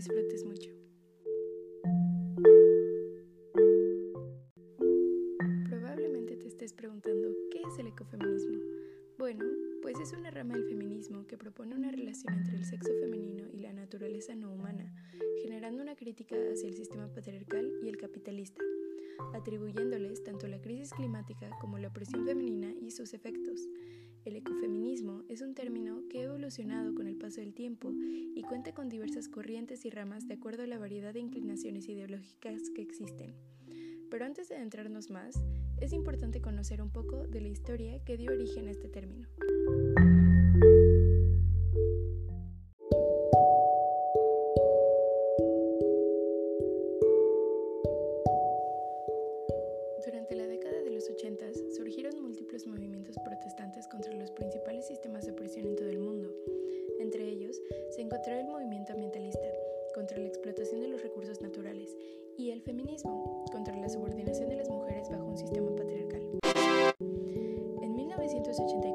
disfrutes mucho. Probablemente te estés preguntando, ¿qué es el ecofeminismo? Bueno, pues es una rama del feminismo que propone una relación entre el sexo femenino y la naturaleza no humana, generando una crítica hacia el sistema patriarcal y el capitalista, atribuyéndoles tanto la crisis climática como la opresión femenina y sus efectos. El ecofeminismo es un término que ha evolucionado con el paso del tiempo y cuenta con diversas corrientes y ramas de acuerdo a la variedad de inclinaciones ideológicas que existen. Pero antes de adentrarnos más, es importante conocer un poco de la historia que dio origen a este término. Ambientalista, contra la explotación de los recursos naturales, y el feminismo, contra la subordinación de las mujeres bajo un sistema patriarcal. En 1984,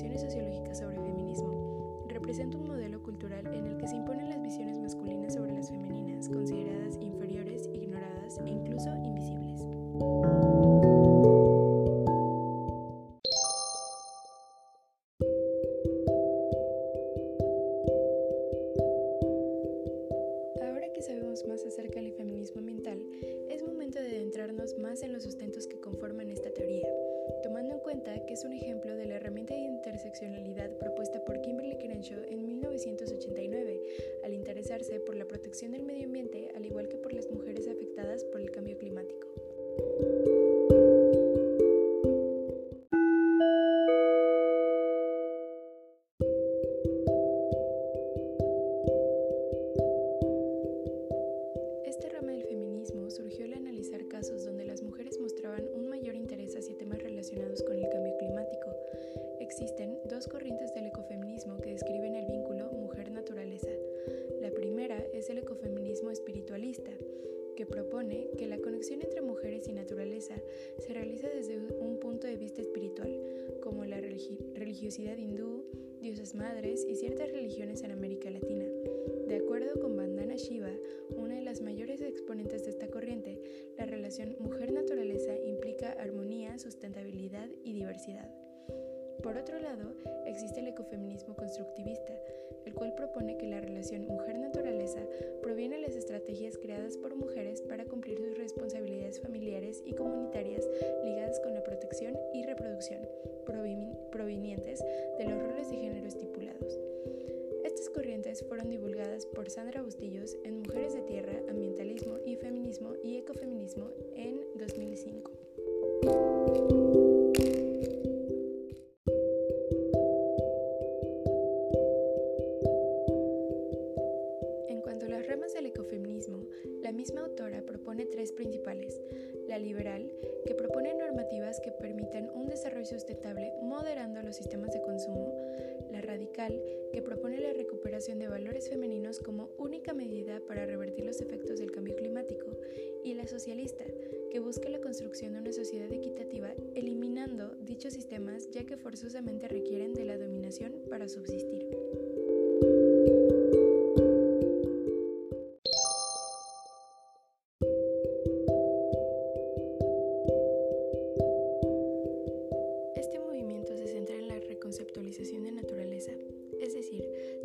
en aportaciones sociológicas sobre feminismo, representa un modelo cultural en el que se imponen las visiones masculinas sobre las femeninas, consideradas inferiores, ignoradas e incluso invisibles. Ahora que sabemos más acerca del feminismo ambiental, es momento de adentrarnos más en los sustentos que conforman esta teoría, tomando en cuenta que es un ejemplo de la herramienta de interseccionalidad propuesta por Kimberly Crenshaw en 1989, al interesarse por la protección del medio ambiente, al igual que por las mujeres afectadas por el cambio climático. Esta rama del feminismo surgió al analizar casos donde las mujeres mostraban un mayor interés hacia temas relacionados con el cambio climático. Existen que la conexión entre mujeres y naturaleza se realiza desde un punto de vista espiritual, como la religi religiosidad hindú, diosas madres y ciertas religiones en América Latina. De acuerdo con Vandana Shiva, una de las mayores exponentes de esta corriente, la relación mujer-naturaleza implica armonía, sustentabilidad y diversidad. Por otro lado, existe el ecofeminismo constructivista, el cual propone que la relación mujer-naturaleza proviene de las estrategias creadas por mujeres para Estas corrientes fueron divulgadas por Sandra Bustillos en Mujeres de Tierra, Ambientalismo y Feminismo y Ecofeminismo en 2005. En cuanto a las ramas del ecofeminismo, la misma autora propone tres principales. La liberal, que propone normativas que permitan un desarrollo sustentable moderando los sistemas de consumo. La radical, que propone la de valores femeninos como única medida para revertir los efectos del cambio climático. Y la socialista, que busca la construcción de una sociedad equitativa eliminando dichos sistemas ya que forzosamente requieren de la dominación para subsistir.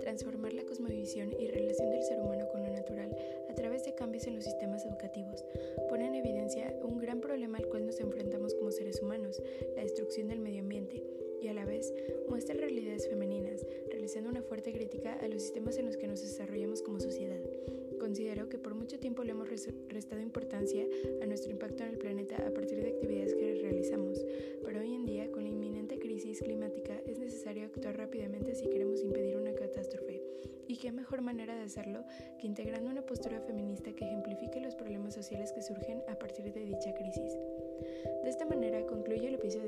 Transformar la cosmovisión y relación del ser humano con lo natural a través de cambios en los sistemas educativos. Pone en evidencia un gran problema al cual nos enfrentamos como seres humanos, la destrucción del medio ambiente, y a la vez muestra realidades femeninas, realizando una fuerte crítica a los sistemas en los que nos desarrollamos como sociedad. Considero que por mucho tiempo le hemos restado importancia a nuestro impacto en el planeta a partir de actividades que realizamos, pero hoy en día, con la inminente crisis climática, es necesario actuar rápidamente si queremos impedir una qué mejor manera de hacerlo que integrando una postura feminista que ejemplifique los problemas sociales que surgen a partir de dicha crisis. De esta manera concluye el episodio